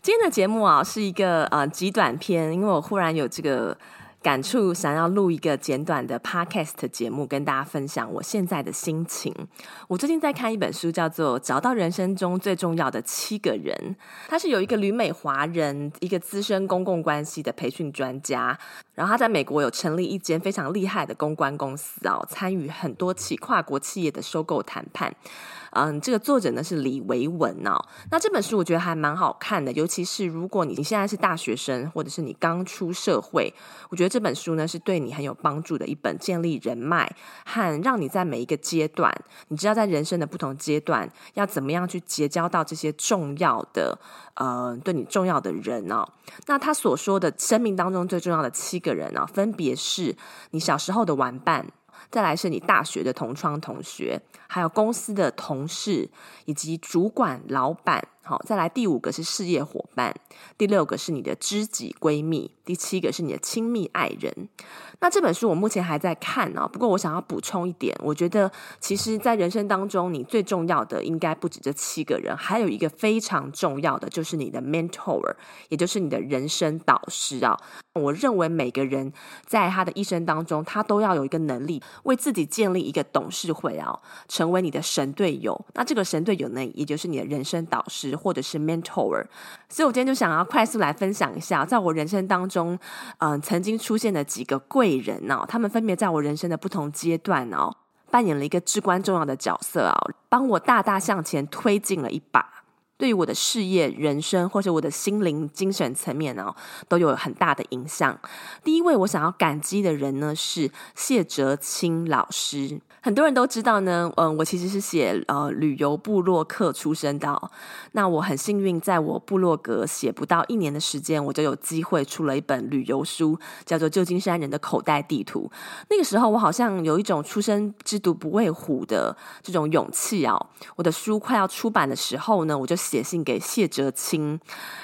今天的节目啊，是一个呃极短篇，因为我忽然有这个感触，想要录一个简短的 podcast 节目，跟大家分享我现在的心情。我最近在看一本书，叫做《找到人生中最重要的七个人》，他是有一个旅美华人，一个资深公共关系的培训专家，然后他在美国有成立一间非常厉害的公关公司啊，参与很多起跨国企业的收购谈判。嗯，这个作者呢是李维文哦。那这本书我觉得还蛮好看的，尤其是如果你现在是大学生，或者是你刚出社会，我觉得这本书呢是对你很有帮助的一本建立人脉和让你在每一个阶段，你知道在人生的不同阶段要怎么样去结交到这些重要的呃对你重要的人哦。那他所说的生命当中最重要的七个人啊，分别是你小时候的玩伴。再来是你大学的同窗同学，还有公司的同事，以及主管、老板。好，再来第五个是事业伙伴，第六个是你的知己闺蜜，第七个是你的亲密爱人。那这本书我目前还在看呢，不过我想要补充一点，我觉得其实，在人生当中，你最重要的应该不止这七个人，还有一个非常重要的就是你的 mentor，也就是你的人生导师啊。我认为每个人在他的一生当中，他都要有一个能力，为自己建立一个董事会啊，成为你的神队友。那这个神队友呢，也就是你的人生导师。或者是 mentor，所以我今天就想要快速来分享一下，在我人生当中，嗯、曾经出现的几个贵人哦，他们分别在我人生的不同阶段哦，扮演了一个至关重要的角色啊、哦，帮我大大向前推进了一把。对于我的事业、人生，或者我的心灵、精神层面哦，都有很大的影响。第一位我想要感激的人呢，是谢哲青老师。很多人都知道呢，嗯，我其实是写呃旅游部落客出身的。那我很幸运，在我部落格写不到一年的时间，我就有机会出了一本旅游书，叫做《旧金山人的口袋地图》。那个时候，我好像有一种初生之犊不畏虎的这种勇气啊。我的书快要出版的时候呢，我就。写信给谢哲青，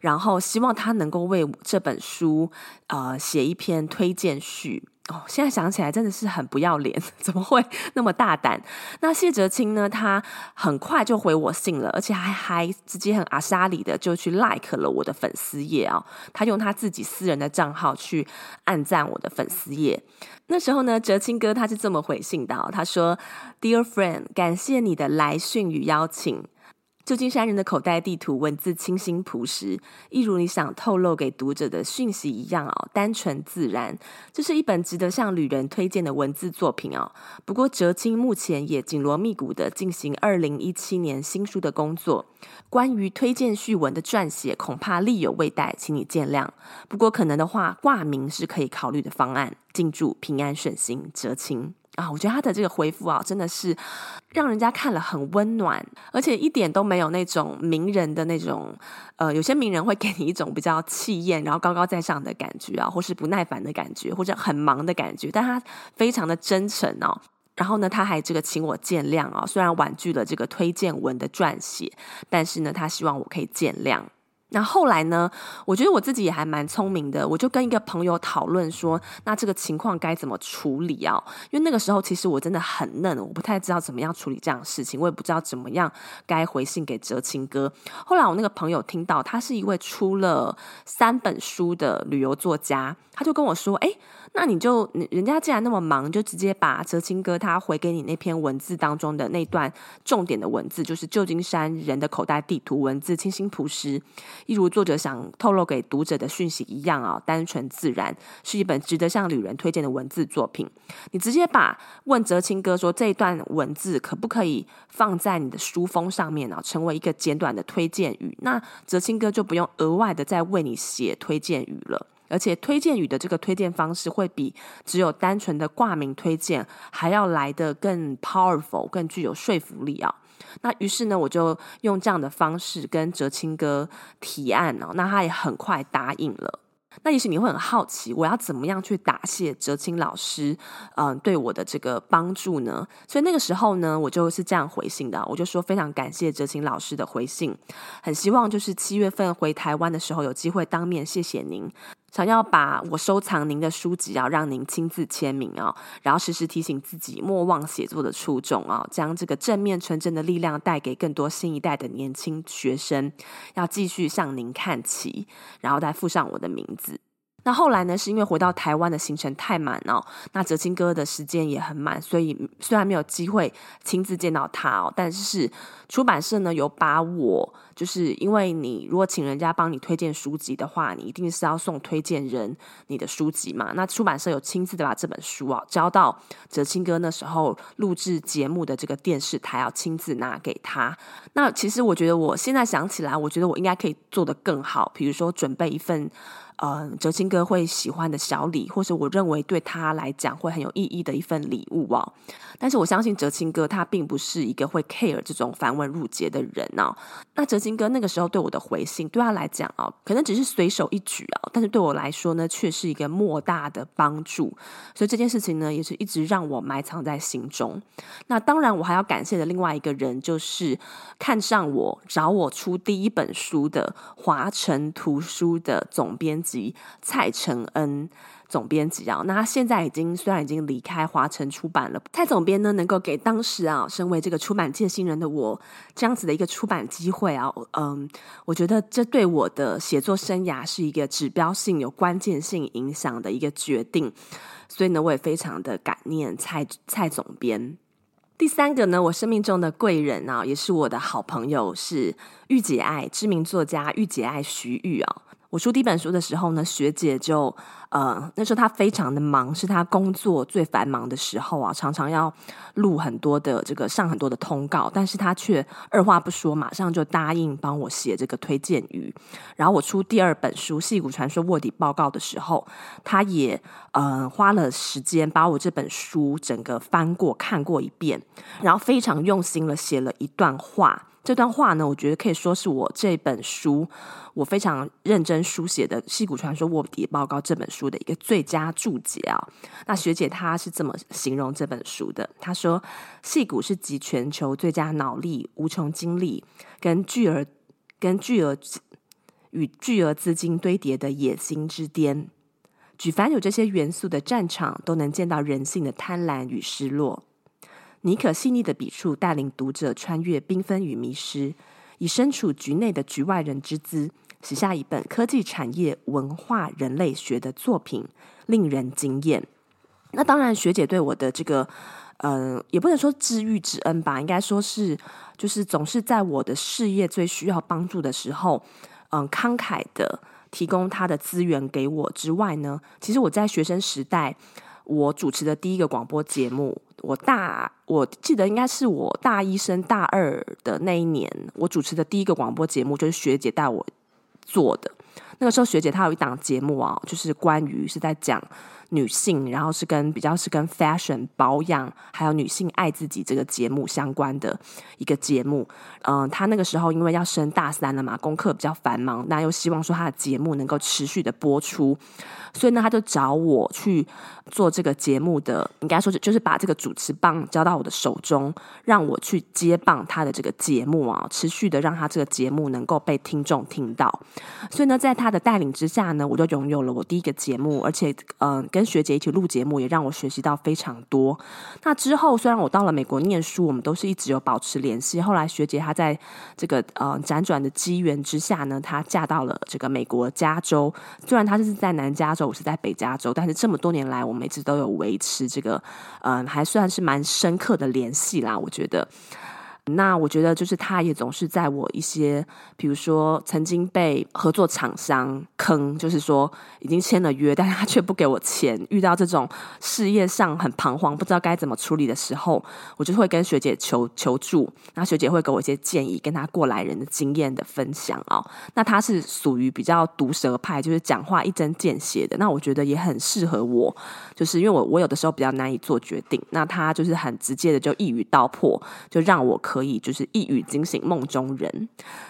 然后希望他能够为这本书呃写一篇推荐序。哦，现在想起来真的是很不要脸，怎么会那么大胆？那谢哲青呢？他很快就回我信了，而且还还直接很阿莎里的就去 like 了我的粉丝页、哦。他用他自己私人的账号去按赞我的粉丝页。那时候呢，哲青哥他是这么回信的、哦，他说：“Dear friend，感谢你的来讯与邀请。”旧金山人的口袋地图，文字清新朴实，一如你想透露给读者的讯息一样哦，单纯自然。这是一本值得向旅人推荐的文字作品哦。不过哲青目前也紧锣密鼓的进行二零一七年新书的工作，关于推荐序文的撰写恐怕力有未逮，请你见谅。不过可能的话，挂名是可以考虑的方案。敬祝平安顺心，哲青。啊，我觉得他的这个回复啊，真的是让人家看了很温暖，而且一点都没有那种名人的那种，呃，有些名人会给你一种比较气焰，然后高高在上的感觉啊，或是不耐烦的感觉，或者很忙的感觉，但他非常的真诚哦。然后呢，他还这个请我见谅啊，虽然婉拒了这个推荐文的撰写，但是呢，他希望我可以见谅。那后来呢，我觉得我自己也还蛮聪明的，我就跟一个朋友讨论说，那这个情况该怎么处理啊？因为那个时候其实我真的很嫩，我不太知道怎么样处理这样的事情，我也不知道怎么样该回信给哲青哥。后来我那个朋友听到，他是一位出了三本书的旅游作家，他就跟我说：“哎。”那你就人家既然那么忙，就直接把哲青哥他回给你那篇文字当中的那段重点的文字，就是旧金山人的口袋地图，文字清新朴实，一如作者想透露给读者的讯息一样啊，单纯自然，是一本值得向旅人推荐的文字作品。你直接把问哲青哥说，这一段文字可不可以放在你的书封上面啊，成为一个简短的推荐语，那哲青哥就不用额外的再为你写推荐语了。而且推荐语的这个推荐方式会比只有单纯的挂名推荐还要来得更 powerful，更具有说服力啊！那于是呢，我就用这样的方式跟哲青哥提案哦，那他也很快答应了。那也许你会很好奇，我要怎么样去答谢哲青老师，嗯、对我的这个帮助呢？所以那个时候呢，我就是这样回信的，我就说非常感谢哲青老师的回信，很希望就是七月份回台湾的时候有机会当面谢谢您。想要把我收藏您的书籍啊，让您亲自签名啊，然后时时提醒自己莫忘写作的初衷啊，将这个正面纯真的力量带给更多新一代的年轻学生，要继续向您看齐，然后再附上我的名字。那后来呢，是因为回到台湾的行程太满哦，那哲青哥的时间也很满，所以虽然没有机会亲自见到他哦，但是出版社呢有把我，就是因为你如果请人家帮你推荐书籍的话，你一定是要送推荐人你的书籍嘛。那出版社有亲自的把这本书啊交到哲青哥那时候录制节目的这个电视台，要亲自拿给他。那其实我觉得我现在想起来，我觉得我应该可以做得更好，比如说准备一份。呃，哲青哥会喜欢的小礼，或是我认为对他来讲会很有意义的一份礼物哦。但是我相信哲青哥他并不是一个会 care 这种繁文缛节的人哦。那哲青哥那个时候对我的回信，对他来讲哦，可能只是随手一举啊，但是对我来说呢，却是一个莫大的帮助。所以这件事情呢，也是一直让我埋藏在心中。那当然，我还要感谢的另外一个人，就是看上我找我出第一本书的华晨图书的总编辑蔡承恩总编辑啊，那他现在已经虽然已经离开华晨出版了，蔡总编呢能够给当时啊身为这个出版界新人的我这样子的一个出版机会啊，嗯，我觉得这对我的写作生涯是一个指标性、有关键性影响的一个决定，所以呢，我也非常的感念蔡蔡总编。第三个呢，我生命中的贵人啊，也是我的好朋友，是御姐爱知名作家御姐爱徐玉啊。我出第一本书的时候呢，学姐就呃，那时候她非常的忙，是她工作最繁忙的时候啊，常常要录很多的这个上很多的通告，但是她却二话不说，马上就答应帮我写这个推荐语。然后我出第二本书《矽谷传说卧底报告》的时候，她也呃花了时间把我这本书整个翻过看过一遍，然后非常用心了写了一段话。这段话呢，我觉得可以说是我这本书我非常认真书写的《戏骨传说卧底报告》这本书的一个最佳注解啊。那学姐她是这么形容这本书的，她说：“戏骨是集全球最佳脑力、无穷精力跟巨额、跟巨额与巨额资金堆叠的野心之巅，举凡有这些元素的战场，都能见到人性的贪婪与失落。”妮可细腻的笔触带领读者穿越缤纷与迷失，以身处局内的局外人之姿，写下一本科技产业文化人类学的作品，令人惊艳。那当然，学姐对我的这个，嗯、也不能说知遇之恩吧，应该说是，就是总是在我的事业最需要帮助的时候，嗯、慷慨的提供他的资源给我之外呢，其实我在学生时代。我主持的第一个广播节目，我大我记得应该是我大一升大二的那一年，我主持的第一个广播节目就是学姐带我做的。那个时候学姐她有一档节目啊，就是关于是在讲。女性，然后是跟比较是跟 fashion 保养，还有女性爱自己这个节目相关的一个节目。嗯、她，那个时候因为要升大三了嘛，功课比较繁忙，那又希望说他的节目能够持续的播出，所以呢，他就找我去做这个节目的，应该说是就是把这个主持棒交到我的手中，让我去接棒他的这个节目啊，持续的让他这个节目能够被听众听到。所以呢，在他的带领之下呢，我就拥有了我第一个节目，而且嗯。跟学姐一起录节目，也让我学习到非常多。那之后，虽然我到了美国念书，我们都是一直有保持联系。后来，学姐她在这个呃辗转的机缘之下呢，她嫁到了这个美国加州。虽然她是在南加州，我是在北加州，但是这么多年来，我们一直都有维持这个嗯、还算是蛮深刻的联系啦。我觉得。那我觉得，就是他也总是在我一些，比如说曾经被合作厂商坑，就是说已经签了约，但是他却不给我钱。遇到这种事业上很彷徨，不知道该怎么处理的时候，我就会跟学姐求求助，那学姐会给我一些建议，跟他过来人的经验的分享、哦。那他是属于比较毒舌派，就是讲话一针见血的。那我觉得也很适合我，就是因为我我有的时候比较难以做决定，那他就是很直接的就一语道破，就让我可。可以就是一语惊醒梦中人。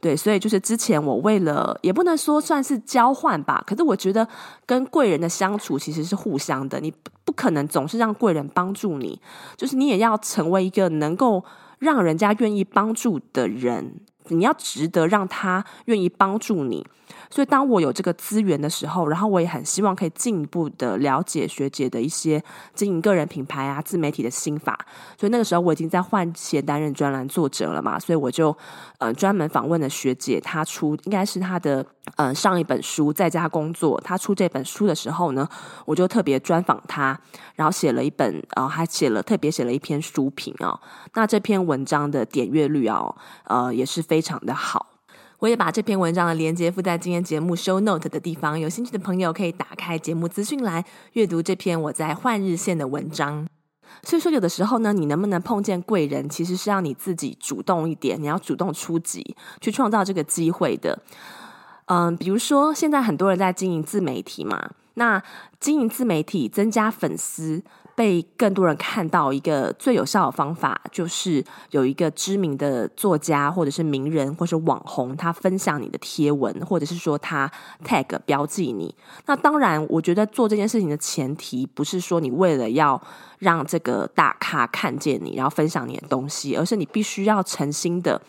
对，所以就是之前我为了也不能说算是交换吧，可是我觉得跟贵人的相处其实是互相的，你不可能总是让贵人帮助你，就是你也要成为一个能够让人家愿意帮助的人，你要值得让他愿意帮助你。所以，当我有这个资源的时候，然后我也很希望可以进一步的了解学姐的一些经营个人品牌啊、自媒体的心法。所以那个时候我已经在换鞋担任专栏作者了嘛，所以我就呃专门访问了学姐，她出应该是她的嗯、呃、上一本书在家工作，她出这本书的时候呢，我就特别专访她，然后写了一本啊、呃，还写了特别写了一篇书评、哦。那这篇文章的点阅率、哦，呃也是非常的好。我也把这篇文章的连接附在今天节目 show note 的地方，有兴趣的朋友可以打开节目资讯栏阅读这篇我在换日线的文章。所以说，有的时候呢，你能不能碰见贵人，其实是要你自己主动一点，你要主动出击，去创造这个机会的。嗯，比如说现在很多人在经营自媒体嘛，那经营自媒体增加粉丝。被更多人看到，一个最有效的方法就是有一个知名的作家，或者是名人，或者是网红，他分享你的贴文，或者是说他 tag 标记你。那当然，我觉得做这件事情的前提不是说你为了要让这个大咖看见你，然后分享你的东西，而是你必须要诚心的，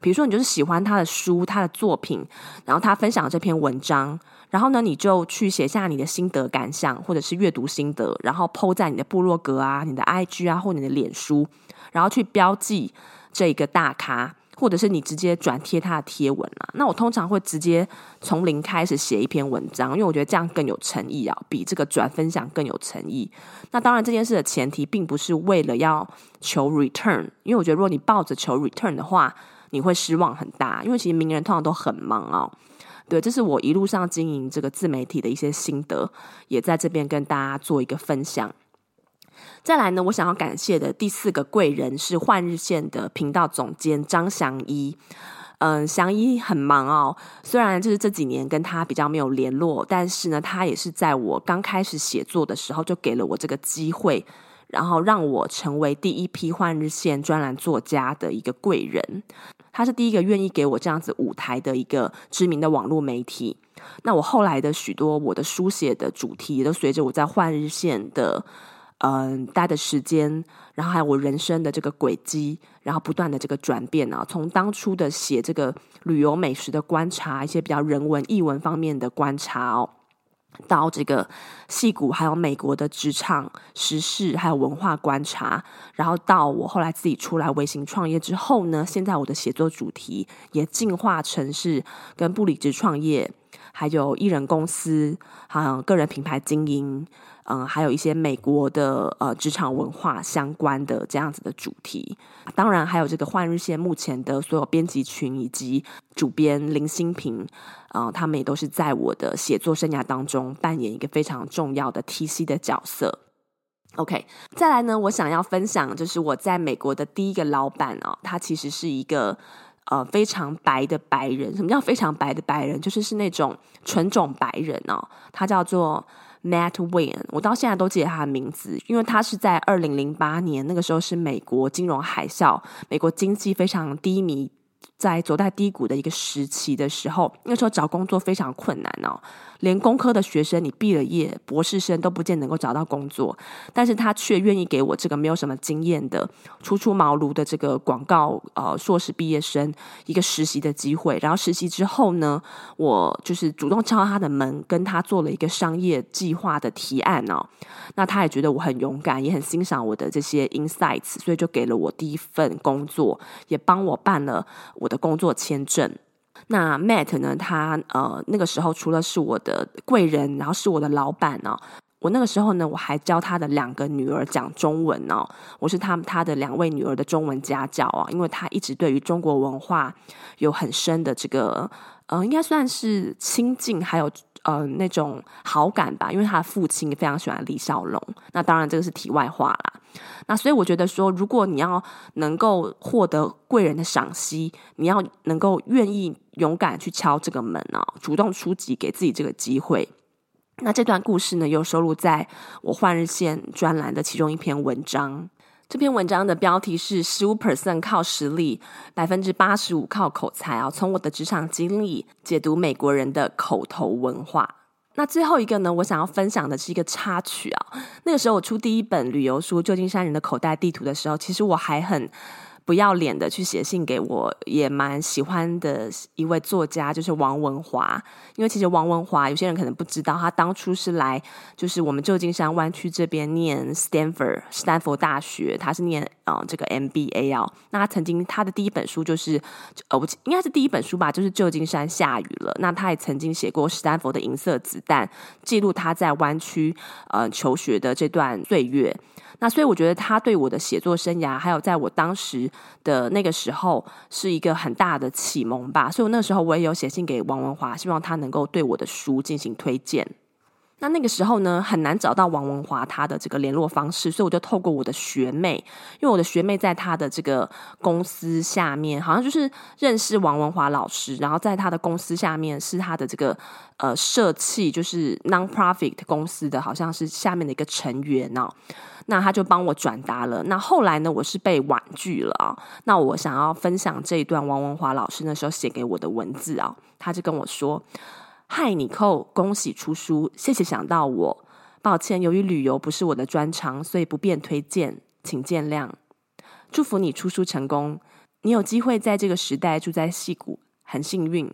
比如说你就是喜欢他的书、他的作品，然后他分享这篇文章。然后呢，你就去写下你的心得感想，或者是阅读心得，然后 po 在你的部落格啊、你的 IG 啊，或你的脸书，然后去标记这一个大咖，或者是你直接转贴他的贴文啊。那我通常会直接从零开始写一篇文章，因为我觉得这样更有诚意啊，比这个转分享更有诚意。那当然，这件事的前提并不是为了要求 return，因为我觉得如果你抱着求 return 的话，你会失望很大，因为其实名人通常都很忙哦。对，这是我一路上经营这个自媒体的一些心得，也在这边跟大家做一个分享。再来呢，我想要感谢的第四个贵人是幻日线的频道总监张翔一。嗯，翔一很忙哦，虽然就是这几年跟他比较没有联络，但是呢，他也是在我刚开始写作的时候就给了我这个机会，然后让我成为第一批换日线专栏作家的一个贵人。他是第一个愿意给我这样子舞台的一个知名的网络媒体。那我后来的许多我的书写的主题，也都随着我在换日线的嗯待的时间，然后还有我人生的这个轨迹，然后不断的这个转变啊。从当初的写这个旅游美食的观察，一些比较人文艺文方面的观察哦。到这个戏骨，还有美国的职场时事，还有文化观察，然后到我后来自己出来微型创业之后呢，现在我的写作主题也进化成是跟不理智创业，还有艺人公司，还有个人品牌经营。嗯，还有一些美国的呃职场文化相关的这样子的主题，当然还有这个换日线目前的所有编辑群以及主编林新平，啊、他们也都是在我的写作生涯当中扮演一个非常重要的 TC 的角色。OK，再来呢，我想要分享就是我在美国的第一个老板哦，他其实是一个呃非常白的白人。什么叫非常白的白人？就是是那种纯种白人哦，他叫做。Matt Wayne，我到现在都记得他的名字，因为他是在二零零八年那个时候是美国金融海啸，美国经济非常低迷，在走在低谷的一个时期的时候，那时候找工作非常困难哦。连工科的学生，你毕了业，博士生都不见能够找到工作，但是他却愿意给我这个没有什么经验的初出茅庐的这个广告呃硕士毕业生一个实习的机会。然后实习之后呢，我就是主动敲他的门，跟他做了一个商业计划的提案哦。那他也觉得我很勇敢，也很欣赏我的这些 insights，所以就给了我第一份工作，也帮我办了我我的工作签证。那 Matt 呢？他呃那个时候除了是我的贵人，然后是我的老板哦。我那个时候呢，我还教他的两个女儿讲中文哦。我是他他的两位女儿的中文家教啊，因为他一直对于中国文化有很深的这个呃，应该算是亲近，还有呃那种好感吧。因为他的父亲非常喜欢李小龙。那当然这个是题外话啦。那所以我觉得说，如果你要能够获得贵人的赏析，你要能够愿意勇敢去敲这个门哦，主动出击，给自己这个机会。那这段故事呢，又收录在我换日线专栏的其中一篇文章。这篇文章的标题是“十五 percent 靠实力，百分之八十五靠口才”啊，从我的职场经历解读美国人的口头文化。那最后一个呢，我想要分享的是一个插曲啊。那个时候我出第一本旅游书《旧金山人的口袋地图》的时候，其实我还很。不要脸的去写信给我，也蛮喜欢的一位作家，就是王文华。因为其实王文华有些人可能不知道，他当初是来就是我们旧金山湾区这边念 Stanford 斯坦福大学，他是念啊、这个 MBA 哦。那他曾经他的第一本书就是呃，我应该是第一本书吧，就是旧金山下雨了。那他也曾经写过斯坦福的银色子弹，记录他在湾区呃求学的这段岁月。那所以我觉得他对我的写作生涯，还有在我当时的那个时候，是一个很大的启蒙吧。所以我那个时候我也有写信给王文华，希望他能够对我的书进行推荐。那那个时候呢，很难找到王文华他的这个联络方式，所以我就透过我的学妹，因为我的学妹在他的这个公司下面，好像就是认识王文华老师，然后在他的公司下面是他的这个呃社企，就是 non-profit 公司的，好像是下面的一个成员哦。那他就帮我转达了。那后来呢，我是被婉拒了啊。那我想要分享这一段王文华老师那时候写给我的文字啊，他就跟我说。嗨，尼寇，恭喜出书，谢谢想到我。抱歉，由于旅游不是我的专长，所以不便推荐，请见谅。祝福你出书成功，你有机会在这个时代住在矽谷，很幸运。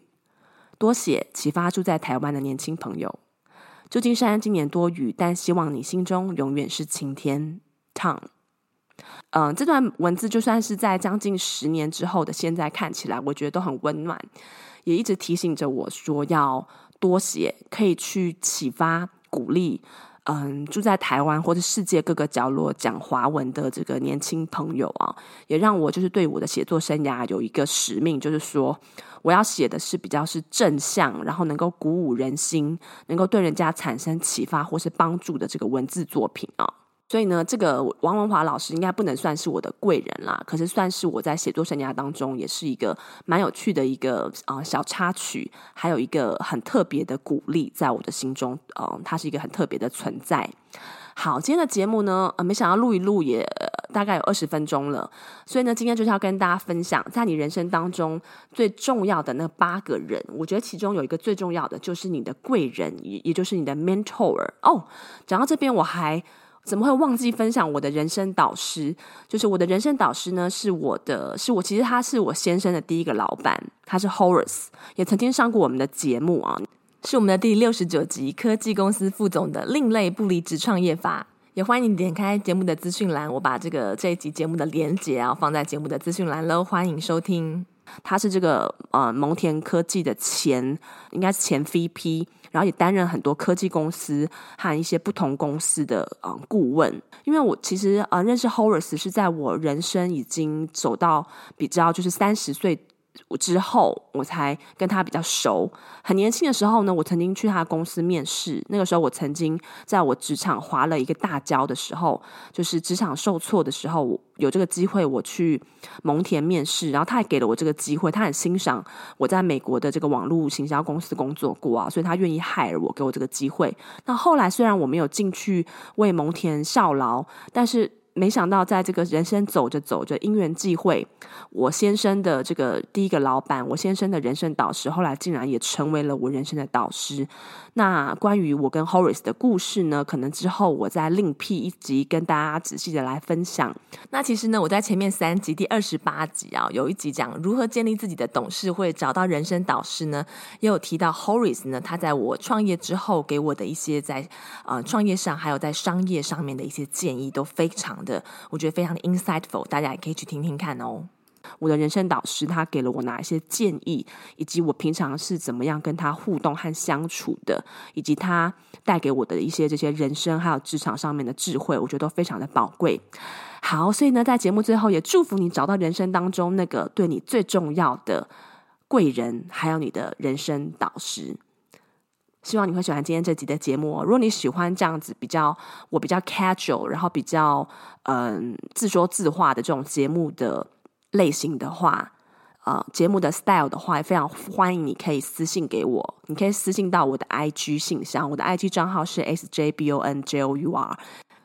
多写启发住在台湾的年轻朋友。旧金山今年多雨，但希望你心中永远是晴天。Tom，嗯、这段文字就算是在将近十年之后的现在看起来，我觉得都很温暖。也一直提醒着我说要多写，可以去启发、鼓励，嗯，住在台湾或者世界各个角落讲华文的这个年轻朋友啊，也让我就是对我的写作生涯有一个使命，就是说我要写的是比较是正向，然后能够鼓舞人心，能够对人家产生启发或是帮助的这个文字作品啊。所以呢，这个王文华老师应该不能算是我的贵人啦，可是算是我在写作生涯当中也是一个蛮有趣的一个啊、小插曲，还有一个很特别的鼓励，在我的心中，嗯、呃，它是一个很特别的存在。好，今天的节目呢，呃，没想到录一录也大概有二十分钟了，所以呢，今天就是要跟大家分享，在你人生当中最重要的那八个人，我觉得其中有一个最重要的就是你的贵人，也也就是你的 mentor。哦，讲到这边我还。怎么会忘记分享我的人生导师？就是我的人生导师呢，是我的，是我其实他是我先生的第一个老板，他是 Horace，也曾经上过我们的节目啊，是我们的第六十九集科技公司副总的另类不离职创业法。也欢迎你点开节目的资讯栏，我把这个这一集节目的连结啊放在节目的资讯栏喽，欢迎收听。他是这个呃蒙田科技的前，应该是前 VP。然后也担任很多科技公司和一些不同公司的呃顾问，因为我其实呃认识 Horace 是在我人生已经走到比较就是三十岁。之后我才跟他比较熟。很年轻的时候呢，我曾经去他公司面试。那个时候我曾经在我职场滑了一个大跤的时候，就是职场受挫的时候，有这个机会我去蒙田面试，然后他还给了我这个机会。他很欣赏我在美国的这个网络行销公司工作过啊，所以他愿意 hire 我，给我这个机会。那后来虽然我没有进去为蒙田效劳，但是。没想到，在这个人生走着走着，因缘际会，我先生的这个第一个老板，我先生的人生导师，后来竟然也成为了我人生的导师。那关于我跟 Horace 的故事呢，可能之后我再另辟一集跟大家仔细的来分享。那其实呢，我在前面三集第二十八集啊，有一集讲如何建立自己的董事会，找到人生导师呢，也有提到 Horace 呢，他在我创业之后给我的一些在呃创业上还有在商业上面的一些建议，都非常的，我觉得非常的 insightful，大家也可以去听听看哦。我的人生导师他给了我哪一些建议，以及我平常是怎么样跟他互动和相处的，以及他带给我的一些这些人生还有职场上面的智慧，我觉得都非常的宝贵。好，所以呢，在节目最后也祝福你找到人生当中那个对你最重要的贵人，还有你的人生导师。希望你会喜欢今天这集的节目哦。如果你喜欢这样子比较我比较 casual，然后比较嗯自说自话的这种节目的。类型的话，呃，节目的 style 的话，也非常欢迎你可以私信给我，你可以私信到我的 IG 信箱，我的 IG 账号是 sjbonjour。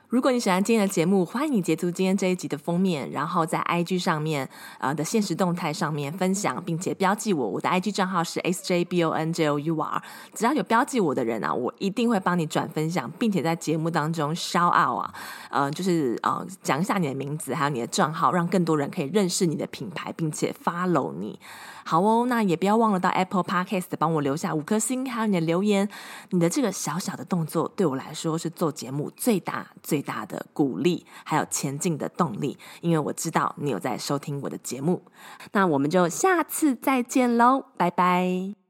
如果你喜欢今天的节目，欢迎你截图今天这一集的封面，然后在 IG 上面呃的现实动态上面分享，并且标记我。我的 IG 账号是 sjbonjour，只要有标记我的人啊，我一定会帮你转分享，并且在节目当中 shout out 啊，呃，就是呃讲一下你的名字，还有你的账号，让更多人可以认识你的品牌，并且 follow 你。好哦，那也不要忘了到 Apple Podcast 帮我留下五颗星，还有你的留言。你的这个小小的动作，对我来说是做节目最大最最大的鼓励，还有前进的动力。因为我知道你有在收听我的节目，那我们就下次再见喽，拜拜。